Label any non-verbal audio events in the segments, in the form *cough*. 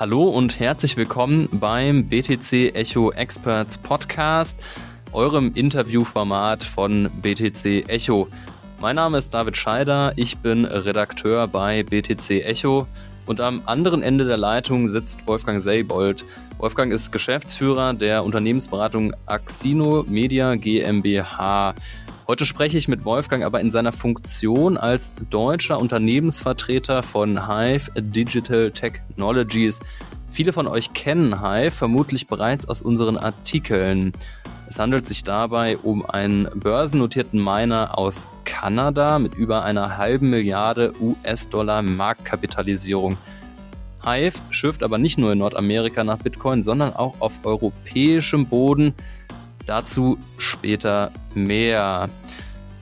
Hallo und herzlich willkommen beim BTC Echo Experts Podcast, eurem Interviewformat von BTC Echo. Mein Name ist David Scheider, ich bin Redakteur bei BTC Echo und am anderen Ende der Leitung sitzt Wolfgang Seybold. Wolfgang ist Geschäftsführer der Unternehmensberatung Axino Media GmbH. Heute spreche ich mit Wolfgang aber in seiner Funktion als deutscher Unternehmensvertreter von Hive Digital Technologies. Viele von euch kennen Hive vermutlich bereits aus unseren Artikeln. Es handelt sich dabei um einen börsennotierten Miner aus Kanada mit über einer halben Milliarde US-Dollar Marktkapitalisierung. Hive schürft aber nicht nur in Nordamerika nach Bitcoin, sondern auch auf europäischem Boden. Dazu später mehr.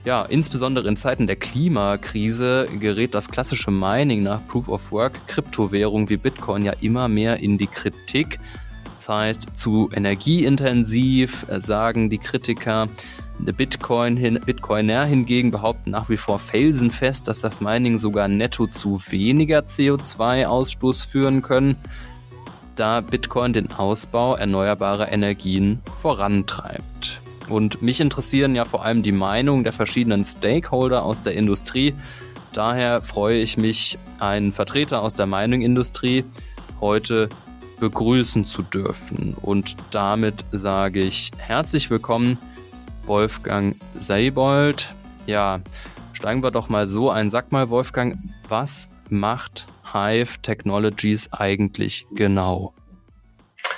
Ja, insbesondere in Zeiten der Klimakrise gerät das klassische Mining nach Proof of Work Kryptowährung wie Bitcoin ja immer mehr in die Kritik. Das heißt, zu energieintensiv äh, sagen die Kritiker, Bitcoin hin, Bitcoiner hingegen behaupten nach wie vor felsenfest, dass das Mining sogar netto zu weniger CO2-Ausstoß führen können, da Bitcoin den Ausbau erneuerbarer Energien vorantreibt. Und mich interessieren ja vor allem die Meinungen der verschiedenen Stakeholder aus der Industrie. Daher freue ich mich, einen Vertreter aus der Mining-Industrie heute begrüßen zu dürfen. Und damit sage ich herzlich willkommen, Wolfgang Seibold. Ja, steigen wir doch mal so ein. Sag mal, Wolfgang, was macht Hive Technologies eigentlich genau?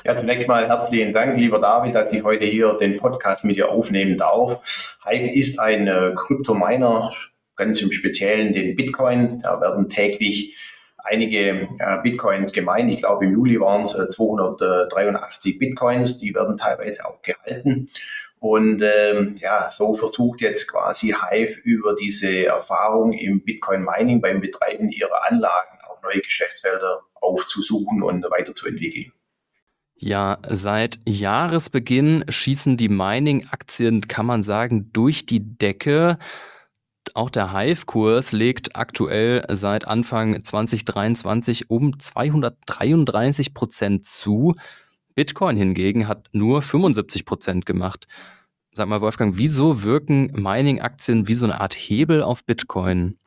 Ja, zunächst mal herzlichen Dank, lieber David, dass ich heute hier den Podcast mit dir aufnehmen darf. Hive ist ein äh, Kryptominer, ganz im Speziellen den Bitcoin. Da werden täglich einige äh, Bitcoins gemeint. Ich glaube, im Juli waren es äh, 283 Bitcoins. Die werden teilweise auch gehalten. Und ähm, ja, so versucht jetzt quasi Hive über diese Erfahrung im Bitcoin Mining beim Betreiben ihrer Anlagen auch neue Geschäftsfelder aufzusuchen und weiterzuentwickeln. Ja, seit Jahresbeginn schießen die Mining-Aktien, kann man sagen, durch die Decke. Auch der Hive-Kurs legt aktuell seit Anfang 2023 um 233 Prozent zu. Bitcoin hingegen hat nur 75 Prozent gemacht. Sag mal, Wolfgang, wieso wirken Mining-Aktien wie so eine Art Hebel auf Bitcoin?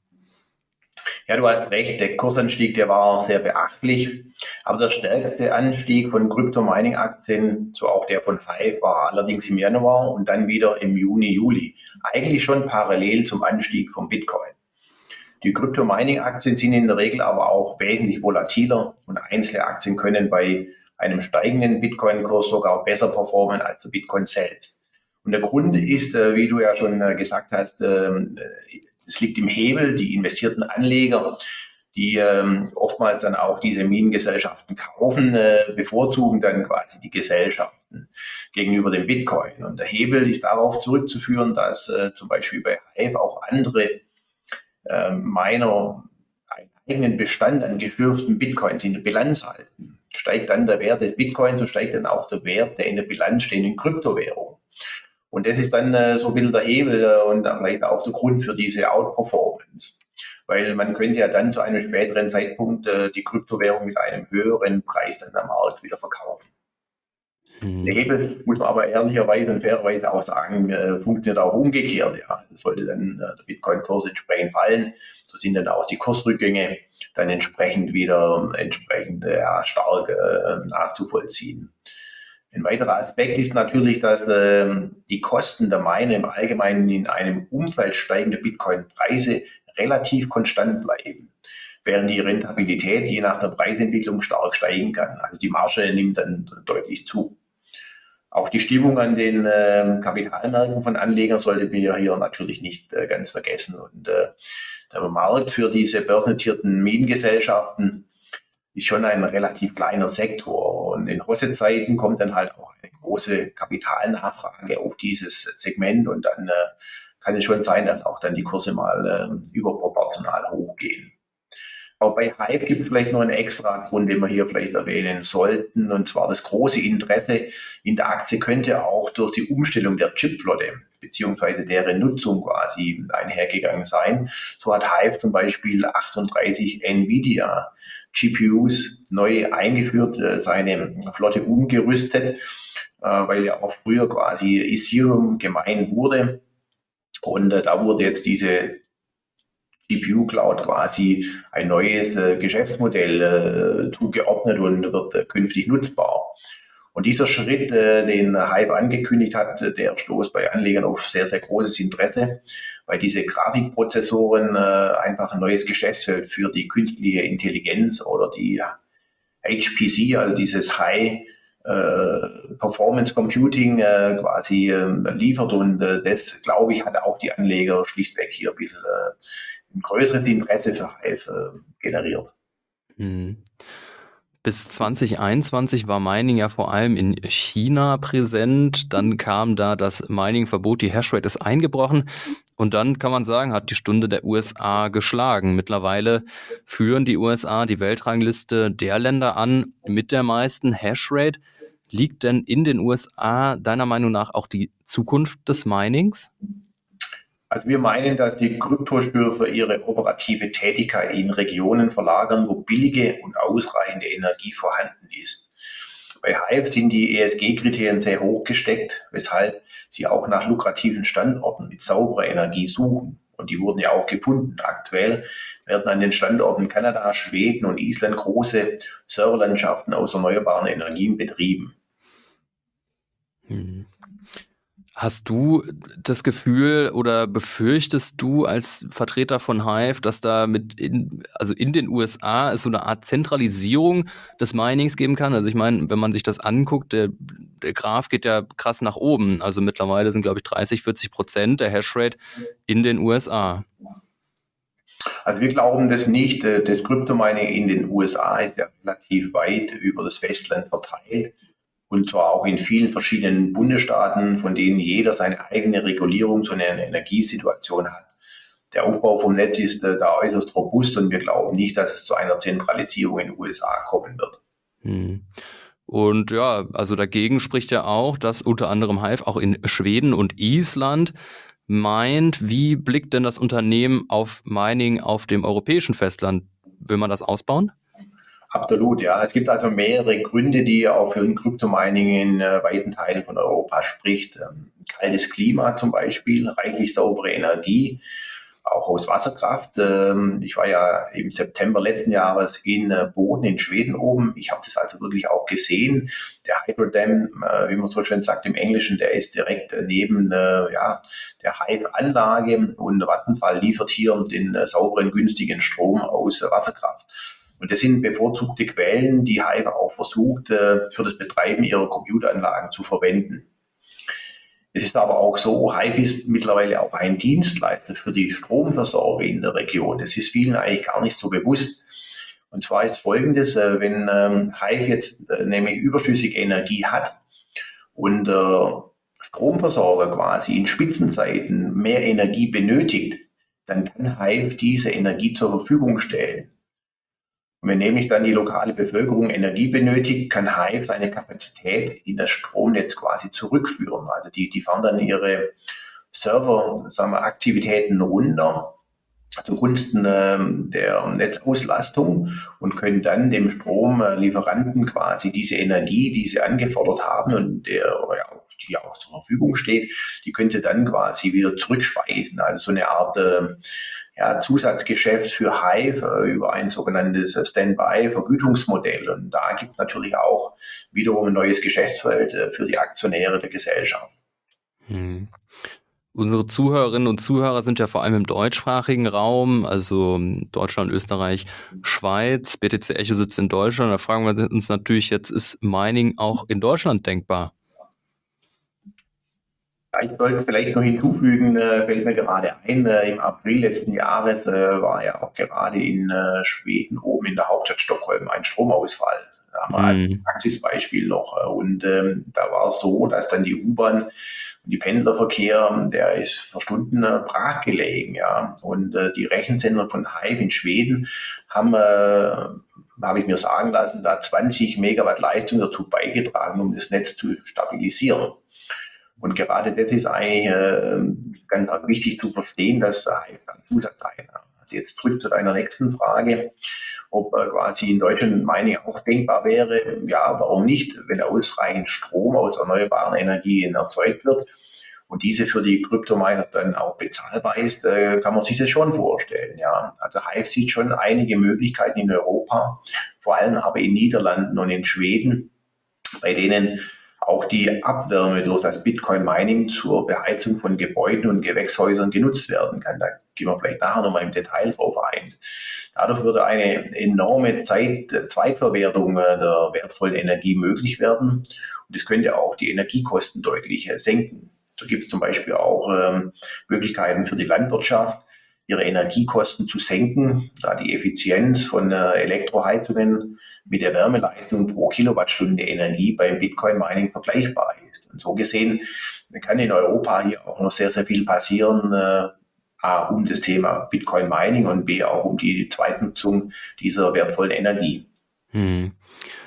Ja, du hast recht, der Kursanstieg, der war sehr beachtlich. Aber der stärkste Anstieg von Crypto-Mining-Aktien, so auch der von Hive, war allerdings im Januar und dann wieder im Juni, Juli. Eigentlich schon parallel zum Anstieg von Bitcoin. Die Crypto-Mining-Aktien sind in der Regel aber auch wesentlich volatiler und einzelne Aktien können bei einem steigenden Bitcoin-Kurs sogar besser performen als der Bitcoin selbst. Und der Grund ist, äh, wie du ja schon äh, gesagt hast, ähm, es liegt im Hebel, die investierten Anleger, die ähm, oftmals dann auch diese Minengesellschaften kaufen, äh, bevorzugen dann quasi die Gesellschaften gegenüber dem Bitcoin. Und der Hebel ist darauf zurückzuführen, dass äh, zum Beispiel bei Hive auch andere äh, Miner einen eigenen Bestand an geschürften Bitcoins in der Bilanz halten. Steigt dann der Wert des Bitcoins, so steigt dann auch der Wert der in der Bilanz stehenden Kryptowährung. Und das ist dann äh, so ein bisschen der Hebel äh, und vielleicht auch der Grund für diese Outperformance. Weil man könnte ja dann zu einem späteren Zeitpunkt äh, die Kryptowährung mit einem höheren Preis dann am Markt wieder verkaufen. Mhm. Der Hebel, muss man aber ehrlicherweise und fairerweise auch sagen, äh, funktioniert auch umgekehrt. Ja. Sollte dann äh, der Bitcoin-Kurs entsprechend fallen, so sind dann auch die Kursrückgänge dann entsprechend wieder entsprechend ja, stark äh, nachzuvollziehen. Ein weiterer Aspekt ist natürlich, dass ähm, die Kosten der Mine im Allgemeinen in einem Umfeld steigender Bitcoin-Preise relativ konstant bleiben, während die Rentabilität je nach der Preisentwicklung stark steigen kann. Also die Marge nimmt dann deutlich zu. Auch die Stimmung an den äh, Kapitalmärkten von Anlegern sollte wir hier natürlich nicht äh, ganz vergessen. Und äh, der Markt für diese börsennotierten Minengesellschaften ist schon ein relativ kleiner Sektor. Und in Hosse-Zeiten kommt dann halt auch eine große Kapitalnachfrage auf dieses Segment und dann äh, kann es schon sein, dass auch dann die Kurse mal äh, überproportional hochgehen. Aber bei Hive gibt es vielleicht noch einen extra Grund, den wir hier vielleicht erwähnen sollten. Und zwar das große Interesse in der Aktie könnte auch durch die Umstellung der Chipflotte beziehungsweise deren Nutzung quasi einhergegangen sein. So hat Hive zum Beispiel 38 Nvidia GPUs neu eingeführt, äh, seine Flotte umgerüstet, äh, weil ja auch früher quasi Ethereum gemein wurde. Und äh, da wurde jetzt diese GPU Cloud quasi ein neues äh, Geschäftsmodell äh, zugeordnet und wird äh, künftig nutzbar. Und dieser Schritt, äh, den Hive angekündigt hat, der stoßt bei Anlegern auf sehr, sehr großes Interesse, weil diese Grafikprozessoren äh, einfach ein neues Geschäftsfeld für die künstliche Intelligenz oder die HPC, also dieses High äh, Performance Computing äh, quasi äh, liefert und äh, das, glaube ich, hat auch die Anleger schlichtweg hier ein bisschen äh, größeres Interesse für Hive generiert. Mhm. Bis 2021 war Mining ja vor allem in China präsent. Dann kam da das Mining-Verbot, die Hashrate ist eingebrochen. Und dann kann man sagen, hat die Stunde der USA geschlagen. Mittlerweile führen die USA die Weltrangliste der Länder an mit der meisten Hashrate. Liegt denn in den USA deiner Meinung nach auch die Zukunft des Minings? Also wir meinen, dass die Kryptospürfer ihre operative Tätigkeit in Regionen verlagern, wo billige und ausreichende Energie vorhanden ist. Bei Hive sind die ESG-Kriterien sehr hoch gesteckt, weshalb sie auch nach lukrativen Standorten mit sauberer Energie suchen. Und die wurden ja auch gefunden. Aktuell werden an den Standorten Kanada, Schweden und Island große Serverlandschaften aus erneuerbaren Energien betrieben. Hm. Hast du das Gefühl oder befürchtest du als Vertreter von Hive, dass da mit in, also in den USA es so eine Art Zentralisierung des Minings geben kann? Also ich meine, wenn man sich das anguckt, der, der Graph geht ja krass nach oben. Also mittlerweile sind, glaube ich, 30, 40 Prozent der Hashrate in den USA. Also wir glauben das nicht. Das Kryptomining in den USA ist ja relativ weit über das Festland verteilt und zwar auch in vielen verschiedenen Bundesstaaten, von denen jeder seine eigene Regulierung, so eine Energiesituation hat. Der Aufbau vom Netz ist äh, da äußerst robust und wir glauben nicht, dass es zu einer Zentralisierung in den USA kommen wird. Hm. Und ja, also dagegen spricht ja auch, dass unter anderem Hive auch in Schweden und Island meint, wie blickt denn das Unternehmen auf Mining auf dem europäischen Festland? Will man das ausbauen? Absolut, ja. Es gibt also mehrere Gründe, die auch für ein Kryptomining in äh, weiten Teilen von Europa spricht. Ähm, kaltes Klima zum Beispiel, reichlich saubere Energie, auch aus Wasserkraft. Ähm, ich war ja im September letzten Jahres in äh, Boden in Schweden oben. Ich habe das also wirklich auch gesehen. Der Hydrodam, äh, wie man so schön sagt im Englischen, der ist direkt neben äh, ja, der Hive-Anlage und Vattenfall liefert hier den äh, sauberen, günstigen Strom aus äh, Wasserkraft. Und das sind bevorzugte Quellen, die Hive auch versucht, äh, für das Betreiben ihrer Computeranlagen zu verwenden. Es ist aber auch so, Hive ist mittlerweile auch ein Dienstleister für die Stromversorger in der Region. Das ist vielen eigentlich gar nicht so bewusst. Und zwar ist folgendes, äh, wenn ähm, Hive jetzt äh, nämlich überschüssige Energie hat und Stromversorger quasi in Spitzenzeiten mehr Energie benötigt, dann kann Hive diese Energie zur Verfügung stellen. Und wenn nämlich dann die lokale Bevölkerung Energie benötigt, kann Hive seine Kapazität in das Stromnetz quasi zurückführen. Also die, die fahren dann ihre Server, sagen wir, Aktivitäten runter zugunsten ähm, der Netzauslastung und können dann dem Stromlieferanten quasi diese Energie, die sie angefordert haben und der ja, die auch zur Verfügung steht, die könnte dann quasi wieder zurückspeisen. Also so eine Art äh, ja, Zusatzgeschäft für Hive äh, über ein sogenanntes Standby-Vergütungsmodell. Und da gibt es natürlich auch wiederum ein neues Geschäftsfeld äh, für die Aktionäre der Gesellschaft. Hm. Unsere Zuhörerinnen und Zuhörer sind ja vor allem im deutschsprachigen Raum, also Deutschland, Österreich, Schweiz. BTC Echo sitzt in Deutschland. Da fragen wir uns natürlich jetzt, ist Mining auch in Deutschland denkbar? Ich sollte vielleicht noch hinzufügen, äh, fällt mir gerade ein, äh, im April letzten Jahres äh, war ja auch gerade in äh, Schweden oben in der Hauptstadt Stockholm ein Stromausfall. Da haben wir mhm. ein Praxisbeispiel noch. Und ähm, da war es so, dass dann die U-Bahn und die Pendlerverkehr, der ist für Stunden äh, brach gelegen. Ja. Und äh, die Rechenzentren von Hive in Schweden haben äh, habe ich mir sagen lassen, da 20 Megawatt Leistung dazu beigetragen, um das Netz zu stabilisieren. Und gerade das ist eigentlich äh, ganz wichtig zu verstehen, dass Hive dann Zusatzteile also jetzt drückt zu deiner nächsten Frage, ob äh, quasi in Deutschland meine auch denkbar wäre, ja, warum nicht, wenn ausreichend Strom aus erneuerbaren Energien erzeugt wird und diese für die Kryptominer dann auch bezahlbar ist, äh, kann man sich das schon vorstellen. Ja. Also Hive sieht schon einige Möglichkeiten in Europa, vor allem aber in Niederlanden und in Schweden, bei denen auch die Abwärme durch das Bitcoin-Mining zur Beheizung von Gebäuden und Gewächshäusern genutzt werden kann. Da gehen wir vielleicht nachher nochmal im Detail drauf ein. Dadurch würde eine enorme Zeit, Zweitverwertung äh, der wertvollen Energie möglich werden. Und es könnte auch die Energiekosten deutlich äh, senken. So gibt es zum Beispiel auch ähm, Möglichkeiten für die Landwirtschaft, ihre Energiekosten zu senken, da die Effizienz von Elektroheizungen mit der Wärmeleistung pro Kilowattstunde Energie beim Bitcoin-Mining vergleichbar ist. Und so gesehen kann in Europa hier auch noch sehr, sehr viel passieren, äh, A, um das Thema Bitcoin-Mining und B, auch um die Zweitnutzung dieser wertvollen Energie. Hm.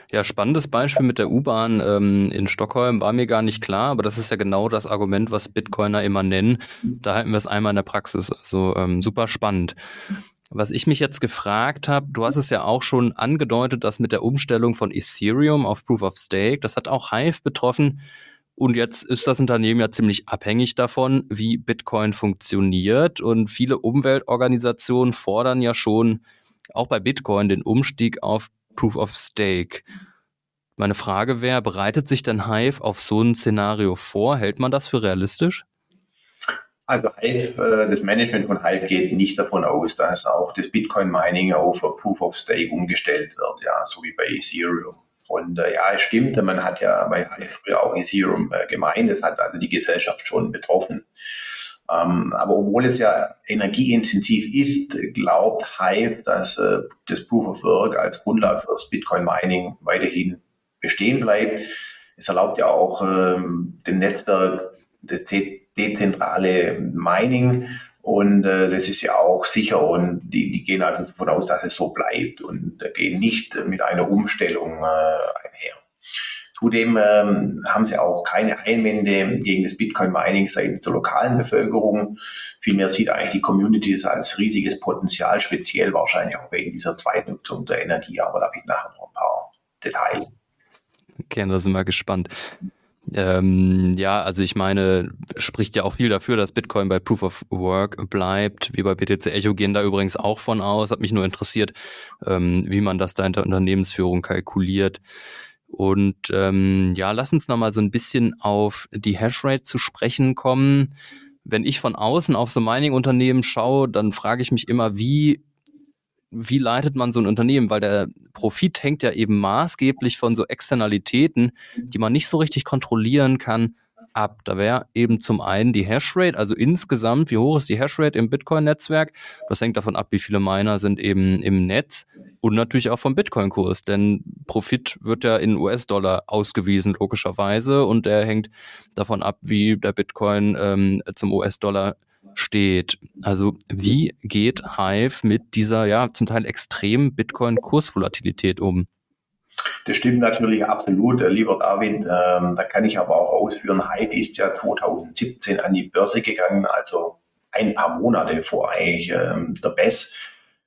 Ja, spannendes Beispiel mit der U-Bahn ähm, in Stockholm war mir gar nicht klar, aber das ist ja genau das Argument, was Bitcoiner immer nennen. Da halten wir es einmal in der Praxis. Also ähm, super spannend. Was ich mich jetzt gefragt habe, du hast es ja auch schon angedeutet, dass mit der Umstellung von Ethereum auf Proof of Stake, das hat auch Hive betroffen. Und jetzt ist das Unternehmen ja ziemlich abhängig davon, wie Bitcoin funktioniert. Und viele Umweltorganisationen fordern ja schon auch bei Bitcoin den Umstieg auf Proof of Stake. Meine Frage wäre, bereitet sich denn Hive auf so ein Szenario vor? Hält man das für realistisch? Also Hive, äh, das Management von Hive geht nicht davon aus, dass auch das Bitcoin-Mining auf Proof of Stake umgestellt wird, ja, so wie bei Ethereum. Und äh, ja, es stimmt, man hat ja bei Hive früher auch Ethereum äh, gemeint, das hat also die Gesellschaft schon betroffen. Ähm, aber obwohl es ja energieintensiv ist, glaubt Hive, dass äh, das Proof of Work als Grundlage für das Bitcoin Mining weiterhin bestehen bleibt. Es erlaubt ja auch ähm, dem Netzwerk das dezentrale Mining und äh, das ist ja auch sicher und die, die gehen also davon aus, dass es so bleibt und äh, gehen nicht mit einer Umstellung äh, einher. Zudem ähm, haben sie auch keine Einwände gegen das Bitcoin-Mining seitens der lokalen Bevölkerung. Vielmehr sieht eigentlich die Community es als riesiges Potenzial, speziell wahrscheinlich auch wegen dieser Zweitnutzung der Energie. Aber da habe ich nachher noch ein paar Details. Okay, da sind wir gespannt. Ähm, ja, also ich meine, spricht ja auch viel dafür, dass Bitcoin bei Proof of Work bleibt. Wir bei BTC Echo gehen da übrigens auch von aus. Hat mich nur interessiert, ähm, wie man das da in der Unternehmensführung kalkuliert. Und ähm, ja, lass uns nochmal so ein bisschen auf die Hashrate zu sprechen kommen. Wenn ich von außen auf so Mining-Unternehmen schaue, dann frage ich mich immer, wie, wie leitet man so ein Unternehmen? Weil der Profit hängt ja eben maßgeblich von so Externalitäten, die man nicht so richtig kontrollieren kann, ab. Da wäre eben zum einen die Hashrate, also insgesamt, wie hoch ist die Hashrate im Bitcoin-Netzwerk? Das hängt davon ab, wie viele Miner sind eben im Netz und natürlich auch vom Bitcoin-Kurs, denn Profit wird ja in US-Dollar ausgewiesen, logischerweise, und der hängt davon ab, wie der Bitcoin ähm, zum US-Dollar steht. Also wie geht Hive mit dieser ja zum Teil extremen Bitcoin-Kursvolatilität um? Das stimmt natürlich absolut, lieber David. Ähm, da kann ich aber auch ausführen, Hive ist ja 2017 an die Börse gegangen, also ein paar Monate vor eigentlich ähm, der BES,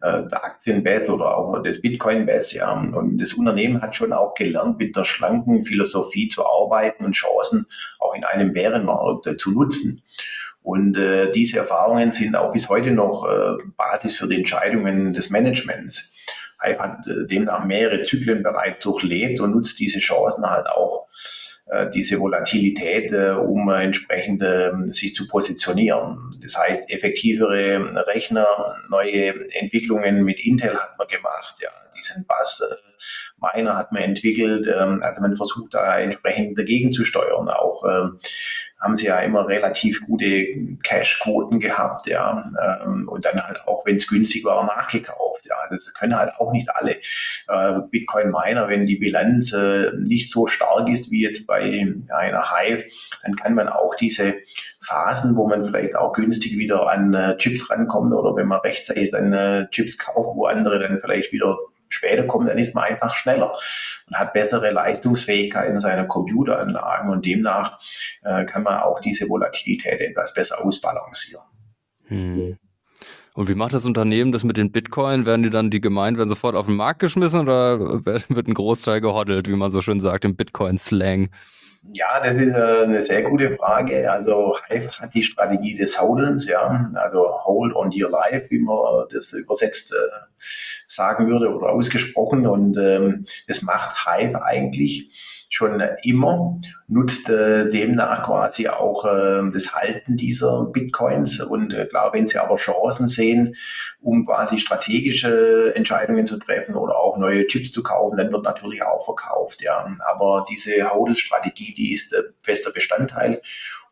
äh, der Aktien-BES oder auch des Bitcoin-BES. Ja. Und das Unternehmen hat schon auch gelernt, mit der schlanken Philosophie zu arbeiten und Chancen auch in einem Bärenmarkt äh, zu nutzen. Und äh, diese Erfahrungen sind auch bis heute noch äh, Basis für die Entscheidungen des Managements. Hive hat äh, demnach mehrere Zyklen bereits durchlebt und nutzt diese Chancen halt auch, äh, diese Volatilität, äh, um entsprechend ähm, sich zu positionieren. Das heißt, effektivere Rechner, neue Entwicklungen mit Intel hat man gemacht, ja, diesen Bass Miner hat man entwickelt. Ähm, also man versucht da entsprechend dagegen zu steuern. Auch ähm, haben sie ja immer relativ gute Cash-Quoten gehabt, ja, ähm, und dann halt auch, wenn es günstig war, nachgekauft, ja. Das können halt auch nicht alle äh, Bitcoin-Miner, wenn die Bilanz äh, nicht so stark ist wie jetzt bei einer Hive, dann kann man auch diese Phasen, wo man vielleicht auch günstig wieder an äh, Chips rankommt oder wenn man rechtzeitig dann äh, Chips kauft, wo andere dann vielleicht wieder später kommen, dann ist man einfach schneller und hat bessere Leistungsfähigkeit in seiner Computeranlagen und demnach äh, kann man auch diese Volatilität etwas besser ausbalancieren. Hm. Und wie macht das Unternehmen das mit den Bitcoin? Werden die dann, die gemeint werden sofort auf den Markt geschmissen oder wird ein Großteil gehoddelt, wie man so schön sagt, im Bitcoin-Slang? Ja, das ist äh, eine sehr gute Frage. Also Hive hat die Strategie des Hodlens, ja, also Hold on your life, wie man das übersetzt äh, sagen würde oder ausgesprochen. Und ähm, das macht Hive eigentlich schon immer, nutzt äh, demnach quasi auch äh, das Halten dieser Bitcoins. Und äh, klar, wenn sie aber Chancen sehen, um quasi strategische Entscheidungen zu treffen oder auch neue Chips zu kaufen, dann wird natürlich auch verkauft. Ja. Aber diese Hodl-Strategie, die ist äh, fester Bestandteil.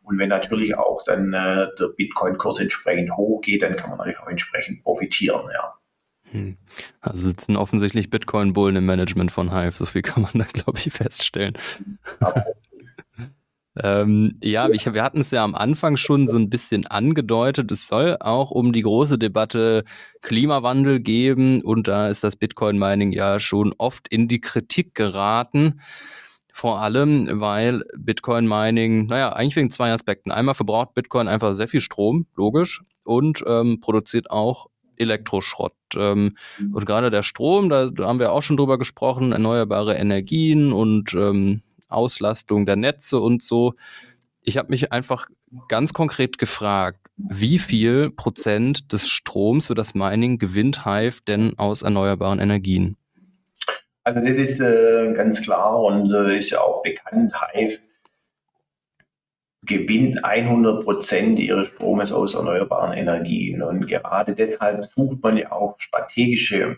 Und wenn natürlich auch dann äh, der Bitcoin-Kurs entsprechend hoch geht, dann kann man natürlich auch entsprechend profitieren. Ja. Also sitzen offensichtlich Bitcoin-Bullen im Management von Hive, so viel kann man da, glaube ich, feststellen. *laughs* ähm, ja, ich, wir hatten es ja am Anfang schon so ein bisschen angedeutet. Es soll auch um die große Debatte Klimawandel geben und da ist das Bitcoin-Mining ja schon oft in die Kritik geraten. Vor allem, weil Bitcoin-Mining, naja, eigentlich wegen zwei Aspekten. Einmal verbraucht Bitcoin einfach sehr viel Strom, logisch, und ähm, produziert auch Elektroschrott. Ähm, mhm. Und gerade der Strom, da, haben wir auch schon drüber gesprochen, erneuerbare Energien und ähm, Auslastung der Netze und so. Ich habe mich einfach ganz konkret gefragt, wie viel Prozent des Stroms für das Mining gewinnt Hive denn aus erneuerbaren Energien? Also das ist äh, ganz klar und äh, ist ja auch bekannt. Hive gewinnt 100 Prozent ihres Stromes aus erneuerbaren Energien. Und gerade deshalb sucht man ja auch strategische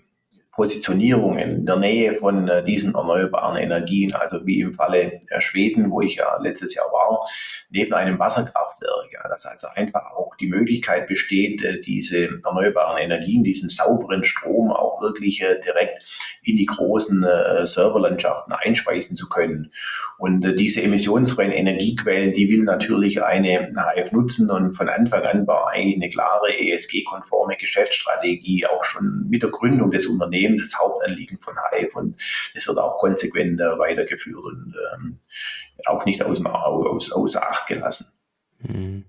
Positionierungen in der Nähe von äh, diesen erneuerbaren Energien, also wie im Falle äh, Schweden, wo ich ja letztes Jahr war, neben einem Wasserkraftwerk, ja, dass also einfach auch die Möglichkeit besteht, äh, diese erneuerbaren Energien, diesen sauberen Strom auch wirklich direkt in die großen Serverlandschaften einspeisen zu können. Und diese emissionsfreien Energiequellen, die will natürlich eine HF nutzen und von Anfang an war eigentlich eine klare ESG-konforme Geschäftsstrategie auch schon mit der Gründung des Unternehmens Unternehmen das Hauptanliegen von Hive und es wird auch konsequent äh, weitergeführt und ähm, auch nicht aus, aus, außer Acht gelassen. Mhm.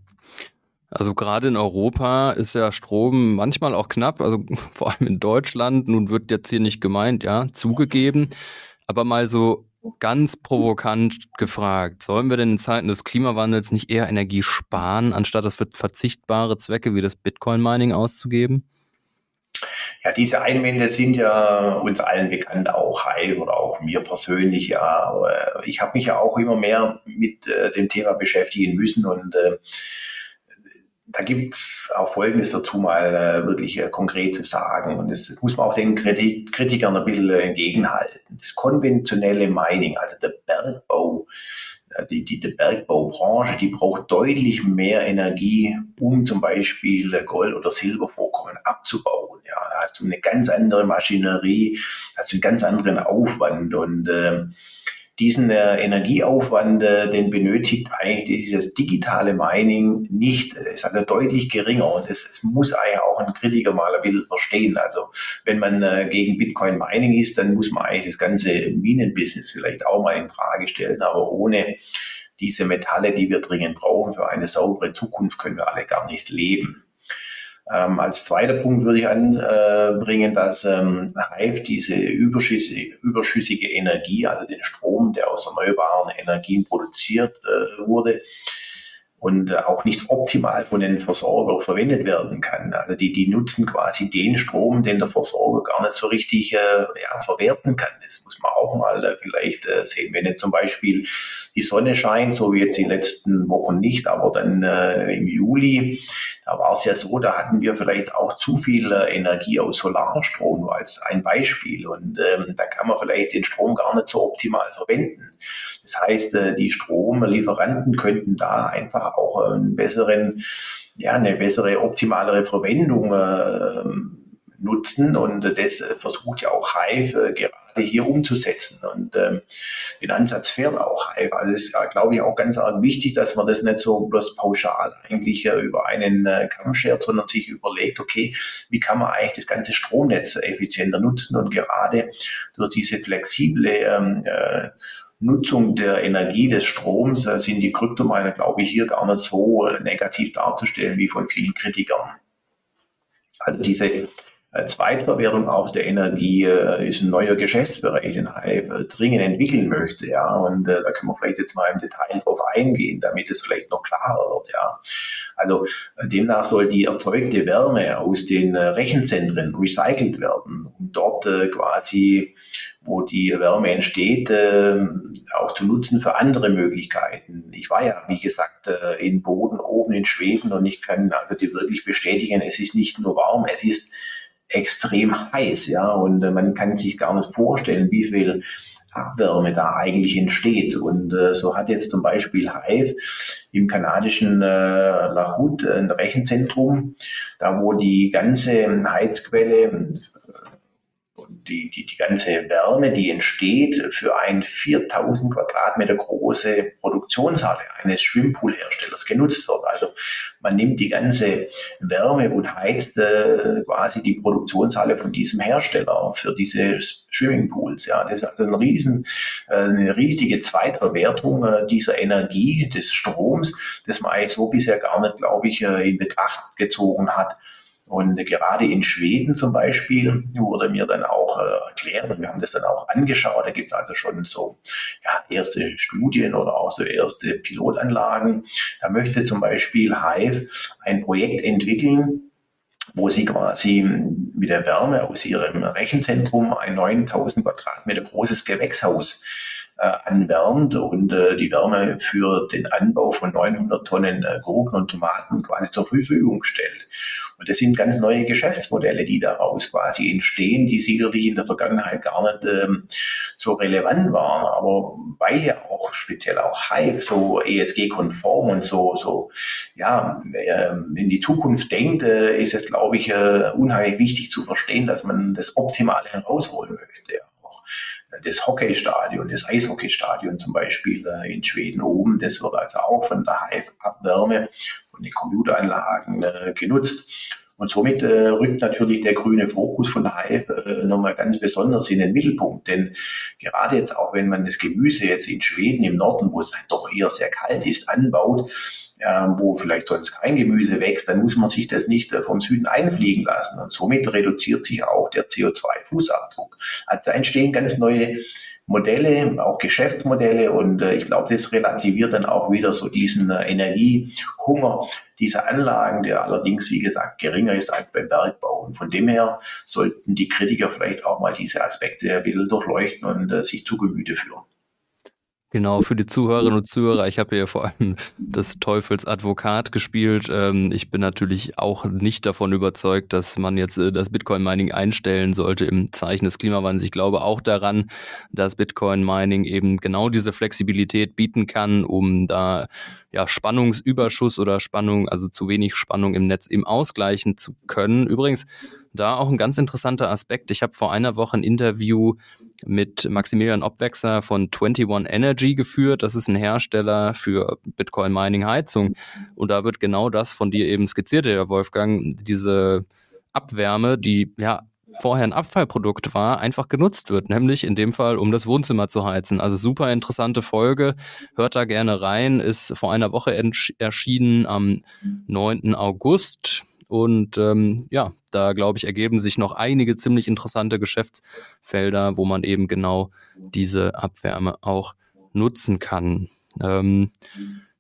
Also gerade in Europa ist ja Strom manchmal auch knapp, also *laughs* vor allem in Deutschland. Nun wird jetzt hier nicht gemeint, ja, zugegeben. Aber mal so ganz provokant gefragt, sollen wir denn in Zeiten des Klimawandels nicht eher Energie sparen, anstatt das für verzichtbare Zwecke wie das Bitcoin-Mining auszugeben? Ja, diese Einwände sind ja uns allen bekannt, auch Hive oder auch mir persönlich. Ja, ich habe mich ja auch immer mehr mit äh, dem Thema beschäftigen müssen und äh, da gibt's auch Folgendes dazu mal äh, wirklich äh, konkret zu sagen. Und das muss man auch den Kritik Kritikern ein bisschen entgegenhalten. Das konventionelle Mining, also der Bergbau, äh, die, die, die Bergbaubranche, die braucht deutlich mehr Energie, um zum Beispiel Gold- oder Silbervorkommen abzubauen. Ja, da hast du eine ganz andere Maschinerie, hast du einen ganz anderen Aufwand und äh, diesen äh, Energieaufwand, äh, den benötigt eigentlich dieses digitale Mining nicht. Es ist also deutlich geringer und es, es, muss eigentlich auch ein Kritiker mal ein bisschen verstehen. Also wenn man äh, gegen Bitcoin Mining ist, dann muss man eigentlich das ganze Minenbusiness vielleicht auch mal in Frage stellen. Aber ohne diese Metalle, die wir dringend brauchen für eine saubere Zukunft, können wir alle gar nicht leben. Ähm, als zweiter Punkt würde ich anbringen, dass ähm, Hive diese überschüssige, überschüssige Energie, also den Strom, der aus erneuerbaren Energien produziert äh, wurde, und äh, auch nicht optimal von den Versorger verwendet werden kann. Also die, die nutzen quasi den Strom, den der Versorger gar nicht so richtig äh, ja, verwerten kann. Das muss man auch mal äh, vielleicht äh, sehen. Wenn jetzt zum Beispiel die Sonne scheint, so wie jetzt die letzten Wochen nicht, aber dann äh, im Juli, da war es ja so, da hatten wir vielleicht auch zu viel äh, Energie aus Solarstrom als ein Beispiel. Und ähm, da kann man vielleicht den Strom gar nicht so optimal verwenden. Das heißt, äh, die Stromlieferanten könnten da einfach auch einen besseren, ja, eine bessere, optimalere Verwendung äh, nutzen. Und das versucht ja auch Hive gerade hier umzusetzen. Und ähm, den Ansatz fährt auch Hive. Also ist, glaube ich, auch ganz arg wichtig, dass man das nicht so bloß pauschal eigentlich äh, über einen äh, Kamm schert, sondern sich überlegt, okay, wie kann man eigentlich das ganze Stromnetz effizienter nutzen? Und gerade durch diese flexible ähm, äh, Nutzung der Energie des Stroms äh, sind die Kryptominer, glaube ich, hier gar nicht so negativ darzustellen wie von vielen Kritikern. Also diese Zweitverwertung auch der Energie äh, ist ein neuer Geschäftsbereich, den Hive dringend entwickeln möchte. Ja, und äh, da können wir vielleicht jetzt mal im Detail drauf eingehen, damit es vielleicht noch klarer wird. Ja, also demnach soll die erzeugte Wärme aus den Rechenzentren recycelt werden, um dort quasi wo die Wärme entsteht, äh, auch zu nutzen für andere Möglichkeiten. Ich war ja, wie gesagt, äh, in Boden oben in Schweden und ich kann also dir wirklich bestätigen, es ist nicht nur warm, es ist extrem heiß, ja, und äh, man kann sich gar nicht vorstellen, wie viel Abwärme da eigentlich entsteht. Und äh, so hat jetzt zum Beispiel Hive im kanadischen äh, Lahut ein Rechenzentrum, da wo die ganze Heizquelle die, die, die ganze Wärme, die entsteht, für ein 4000 Quadratmeter große Produktionshalle eines Schwimmpoolherstellers genutzt wird. Also man nimmt die ganze Wärme und heizt äh, quasi die Produktionshalle von diesem Hersteller für diese Swimmingpools. Ja, das ist also ein riesen, äh, eine riesige Zweitverwertung äh, dieser Energie, des Stroms, das man eigentlich so bisher gar nicht, glaube ich, äh, in Betracht gezogen hat. Und gerade in Schweden zum Beispiel wurde mir dann auch äh, erklärt, und wir haben das dann auch angeschaut, da gibt es also schon so ja, erste Studien oder auch so erste Pilotanlagen. Da möchte zum Beispiel Hive ein Projekt entwickeln, wo sie quasi mit der Wärme aus ihrem Rechenzentrum ein 9000 Quadratmeter großes Gewächshaus anwärmt und äh, die Wärme für den Anbau von 900 Tonnen äh, Gurken und Tomaten quasi zur Verfügung stellt. Und das sind ganz neue Geschäftsmodelle, die daraus quasi entstehen, die sicherlich in der Vergangenheit gar nicht ähm, so relevant waren. Aber weil ja auch speziell auch Hive so ESG-konform und so, so ja, äh, in die Zukunft denkt, äh, ist es, glaube ich, äh, unheimlich wichtig zu verstehen, dass man das Optimale herausholen möchte das Hockeystadion, das Eishockeystadion zum Beispiel äh, in Schweden oben, das wird also auch von der Hive-Abwärme von den Computeranlagen äh, genutzt. Und somit äh, rückt natürlich der grüne Fokus von der Hive äh, nochmal ganz besonders in den Mittelpunkt. Denn gerade jetzt auch, wenn man das Gemüse jetzt in Schweden im Norden, wo es doch eher sehr kalt ist, anbaut, wo vielleicht sonst kein Gemüse wächst, dann muss man sich das nicht äh, vom Süden einfliegen lassen. Und somit reduziert sich auch der CO2-Fußabdruck. Also da entstehen ganz neue Modelle, auch Geschäftsmodelle und äh, ich glaube, das relativiert dann auch wieder so diesen äh, Energiehunger dieser Anlagen, der allerdings, wie gesagt, geringer ist als beim Bergbau. Und von dem her sollten die Kritiker vielleicht auch mal diese Aspekte ein bisschen durchleuchten und sich zu Gemüte führen. Genau, für die Zuhörerinnen und Zuhörer, ich habe hier vor allem des Teufels Advokat gespielt. Ähm, ich bin natürlich auch nicht davon überzeugt, dass man jetzt äh, das Bitcoin-Mining einstellen sollte im Zeichen des Klimawandels. Ich glaube auch daran, dass Bitcoin-Mining eben genau diese Flexibilität bieten kann, um da ja, Spannungsüberschuss oder Spannung, also zu wenig Spannung im Netz eben ausgleichen zu können. Übrigens, da auch ein ganz interessanter Aspekt. Ich habe vor einer Woche ein Interview mit Maximilian Obwechser von 21 Energy geführt. Das ist ein Hersteller für Bitcoin Mining Heizung. Und da wird genau das von dir eben skizziert, Herr Wolfgang, diese Abwärme, die ja vorher ein Abfallprodukt war, einfach genutzt wird, nämlich in dem Fall, um das Wohnzimmer zu heizen. Also super interessante Folge. Hört da gerne rein. Ist vor einer Woche erschienen am 9. August. Und ähm, ja, da glaube ich, ergeben sich noch einige ziemlich interessante Geschäftsfelder, wo man eben genau diese Abwärme auch nutzen kann. Ähm,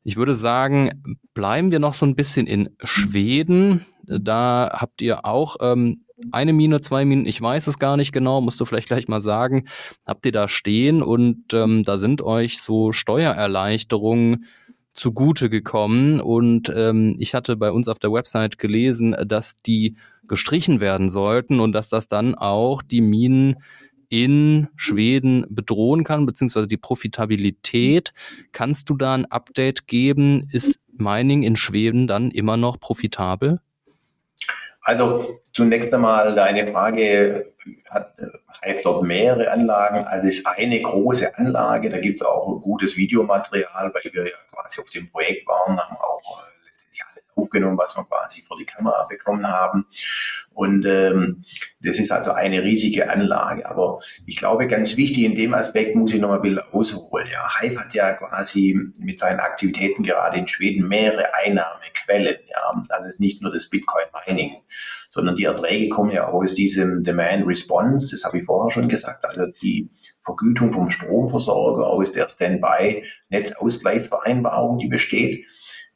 Ich würde sagen, bleiben wir noch so ein bisschen in Schweden. Da habt ihr auch ähm, eine Mine, zwei Minen, ich weiß es gar nicht genau, musst du vielleicht gleich mal sagen. Habt ihr da stehen und ähm, da sind euch so Steuererleichterungen zugute gekommen. Und ähm, ich hatte bei uns auf der Website gelesen, dass die gestrichen werden sollten und dass das dann auch die Minen in Schweden bedrohen kann, beziehungsweise die Profitabilität. Kannst du da ein Update geben? Ist Mining in Schweden dann immer noch profitabel? Also zunächst einmal deine Frage, hat Hive dort mehrere Anlagen? Also ist eine große Anlage, da gibt es auch gutes Videomaterial, weil wir ja quasi auf dem Projekt waren, haben auch hochgenommen, was wir quasi vor die Kamera bekommen haben. Und ähm, das ist also eine riesige Anlage. Aber ich glaube, ganz wichtig in dem Aspekt muss ich noch mal ein bisschen ausholen. Ja, Hive hat ja quasi mit seinen Aktivitäten gerade in Schweden mehrere Einnahmequellen. Ja, also nicht nur das Bitcoin Mining, sondern die Erträge kommen ja auch aus diesem Demand Response. Das habe ich vorher schon gesagt. Also die Vergütung vom Stromversorger aus der Standby-Netzausgleichsvereinbarung, die besteht.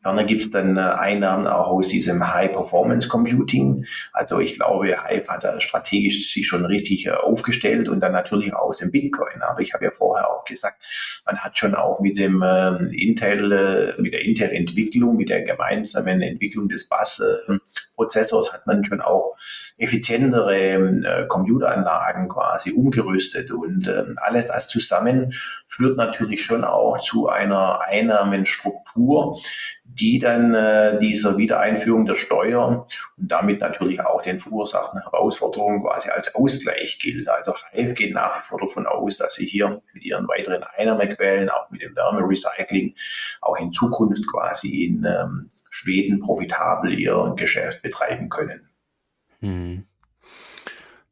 Ferner gibt es dann äh, Einnahmen auch aus diesem High-Performance-Computing. Also ich glaube, Hive hat strategisch sich schon richtig äh, aufgestellt und dann natürlich auch aus dem Bitcoin. Aber ich habe ja vorher auch gesagt, man hat schon auch mit dem ähm, Intel, äh, mit der Intel-Entwicklung, mit der gemeinsamen Entwicklung des Bass-Prozessors hat man schon auch effizientere äh, Computeranlagen quasi umgerüstet und äh, alles das zusammen führt natürlich schon auch zu einer Einnahmenstruktur, die dann äh, dieser Wiedereinführung der Steuer und damit natürlich auch den verursachten Herausforderungen quasi als Ausgleich gilt. Also Hive geht nach wie vor davon aus, dass sie hier mit ihren weiteren Einnahmequellen, auch mit dem Wärmerecycling, auch in Zukunft quasi in ähm, Schweden profitabel ihr Geschäft betreiben können. Hm.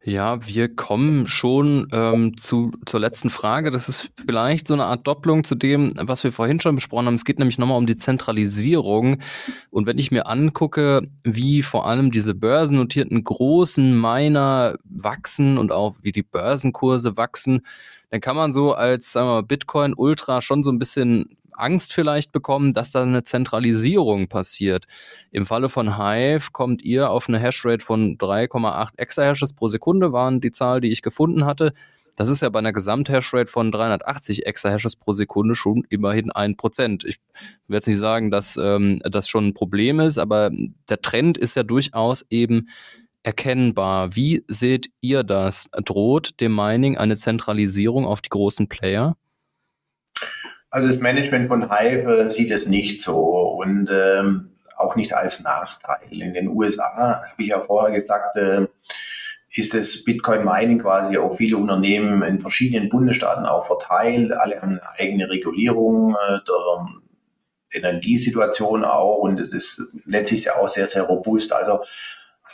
Ja, wir kommen schon ähm, zu, zur letzten Frage. Das ist vielleicht so eine Art Doppelung zu dem, was wir vorhin schon besprochen haben. Es geht nämlich nochmal um die Zentralisierung. Und wenn ich mir angucke, wie vor allem diese börsennotierten großen Miner wachsen und auch wie die Börsenkurse wachsen, dann kann man so als sagen wir mal, Bitcoin Ultra schon so ein bisschen Angst vielleicht bekommen, dass da eine Zentralisierung passiert. Im Falle von Hive kommt ihr auf eine Hashrate von 3,8 Exahashes pro Sekunde, waren die Zahl, die ich gefunden hatte. Das ist ja bei einer Gesamthashrate von 380 Exahashes pro Sekunde schon immerhin ein Prozent. Ich werde jetzt nicht sagen, dass ähm, das schon ein Problem ist, aber der Trend ist ja durchaus eben erkennbar. Wie seht ihr das? Droht dem Mining eine Zentralisierung auf die großen Player? Also das Management von Hive sieht es nicht so und ähm, auch nicht als Nachteil. In den USA, habe ich ja vorher gesagt, äh, ist das Bitcoin Mining quasi auf viele Unternehmen in verschiedenen Bundesstaaten auch verteilt. Alle haben eigene Regulierung äh, der Energiesituation auch und es ist letztlich ja auch sehr, sehr robust. Also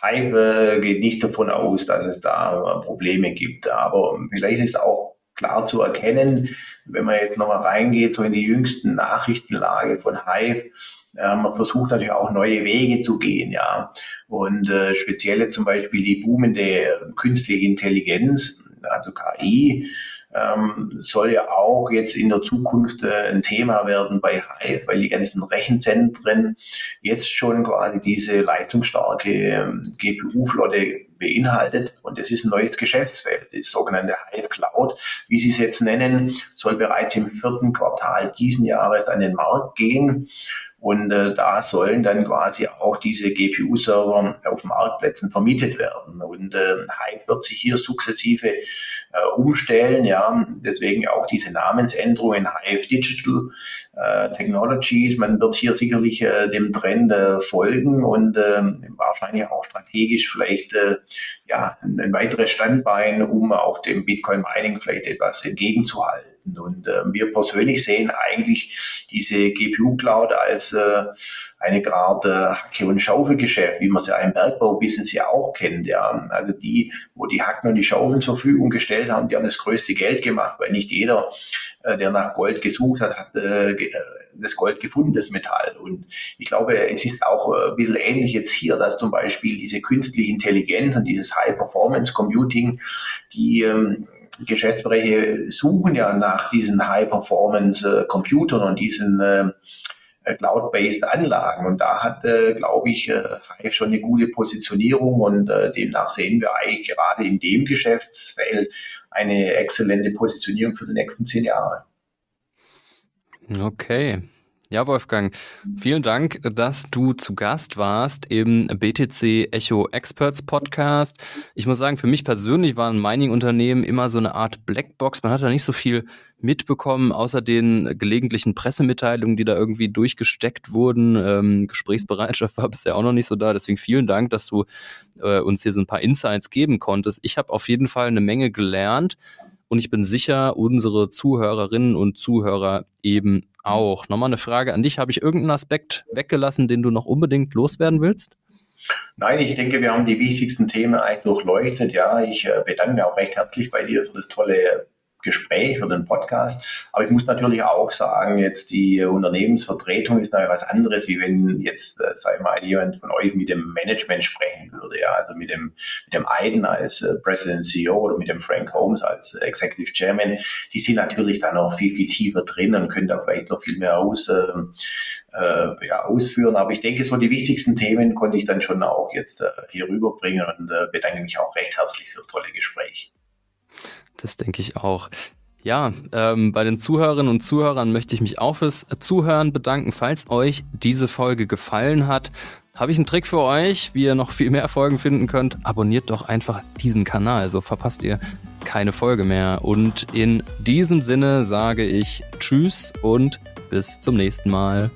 Hive geht nicht davon aus, dass es da Probleme gibt. Aber vielleicht ist auch klar zu erkennen, wenn man jetzt nochmal reingeht, so in die jüngsten Nachrichtenlage von Hive, äh, man versucht natürlich auch neue Wege zu gehen, ja. Und äh, spezielle zum Beispiel die boomende künstliche Intelligenz, also KI, ähm, soll ja auch jetzt in der Zukunft äh, ein Thema werden bei Hive, weil die ganzen Rechenzentren jetzt schon quasi diese leistungsstarke ähm, GPU-Flotte beinhaltet. Und das ist ein neues Geschäftsfeld. Das sogenannte Hive Cloud, wie Sie es jetzt nennen, soll bereits im vierten Quartal diesen Jahres an den Markt gehen. Und äh, da sollen dann quasi auch diese GPU-Server auf Marktplätzen vermietet werden. Und äh, Hive wird sich hier sukzessive äh, umstellen. Ja, deswegen auch diese Namensänderung in Hive Digital äh, Technologies. Man wird hier sicherlich äh, dem Trend äh, folgen und äh, wahrscheinlich auch strategisch vielleicht äh, ja ein, ein weiteres Standbein, um auch dem Bitcoin Mining vielleicht etwas entgegenzuhalten. Und äh, wir persönlich sehen eigentlich diese GPU-Cloud als äh, eine Art äh, Hacke- und Schaufelgeschäft, wie man sie im Bergbaubusiness ja auch kennt. Ja. Also die, wo die Hacken und die Schaufeln zur Verfügung gestellt haben, die haben das größte Geld gemacht, weil nicht jeder, äh, der nach Gold gesucht hat, hat äh, äh das Gold gefunden, das Metall. Und ich glaube, es ist auch äh, ein bisschen ähnlich jetzt hier, dass zum Beispiel diese künstliche Intelligenz und dieses High-Performance-Computing, die ähm, Geschäftsbereiche suchen ja nach diesen High-Performance-Computern und diesen äh, äh, Cloud-based Anlagen. Und da hat, äh, glaube ich, äh, Hive schon eine gute Positionierung und äh, demnach sehen wir eigentlich gerade in dem Geschäftsfeld eine exzellente Positionierung für die nächsten zehn Jahre. Okay. Ja, Wolfgang, vielen Dank, dass du zu Gast warst im BTC Echo Experts Podcast. Ich muss sagen, für mich persönlich waren Mining-Unternehmen immer so eine Art Blackbox. Man hat da nicht so viel mitbekommen, außer den gelegentlichen Pressemitteilungen, die da irgendwie durchgesteckt wurden. Ähm, Gesprächsbereitschaft war *laughs* bisher auch noch nicht so da. Deswegen vielen Dank, dass du äh, uns hier so ein paar Insights geben konntest. Ich habe auf jeden Fall eine Menge gelernt. Und ich bin sicher, unsere Zuhörerinnen und Zuhörer eben auch. Nochmal eine Frage an dich. Habe ich irgendeinen Aspekt weggelassen, den du noch unbedingt loswerden willst? Nein, ich denke, wir haben die wichtigsten Themen eigentlich durchleuchtet. Ja, ich äh, bedanke mich auch recht herzlich bei dir für das tolle Gespräch, für den Podcast. Aber ich muss natürlich auch sagen, jetzt die Unternehmensvertretung ist noch was anderes, wie wenn jetzt, äh, sag mal, jemand von euch mit dem Management sprechen würde. Ja, also mit dem, mit dem Aiden als äh, President CEO oder mit dem Frank Holmes als Executive Chairman. Die sind natürlich da noch viel, viel tiefer drin und können da vielleicht noch viel mehr aus, äh, äh, ja, ausführen. Aber ich denke, so die wichtigsten Themen konnte ich dann schon auch jetzt äh, hier rüberbringen und äh, bedanke mich auch recht herzlich fürs tolle Gespräch. Das denke ich auch. Ja, ähm, bei den Zuhörerinnen und Zuhörern möchte ich mich auch fürs Zuhören bedanken. Falls euch diese Folge gefallen hat, habe ich einen Trick für euch, wie ihr noch viel mehr Folgen finden könnt. Abonniert doch einfach diesen Kanal, so verpasst ihr keine Folge mehr. Und in diesem Sinne sage ich Tschüss und bis zum nächsten Mal.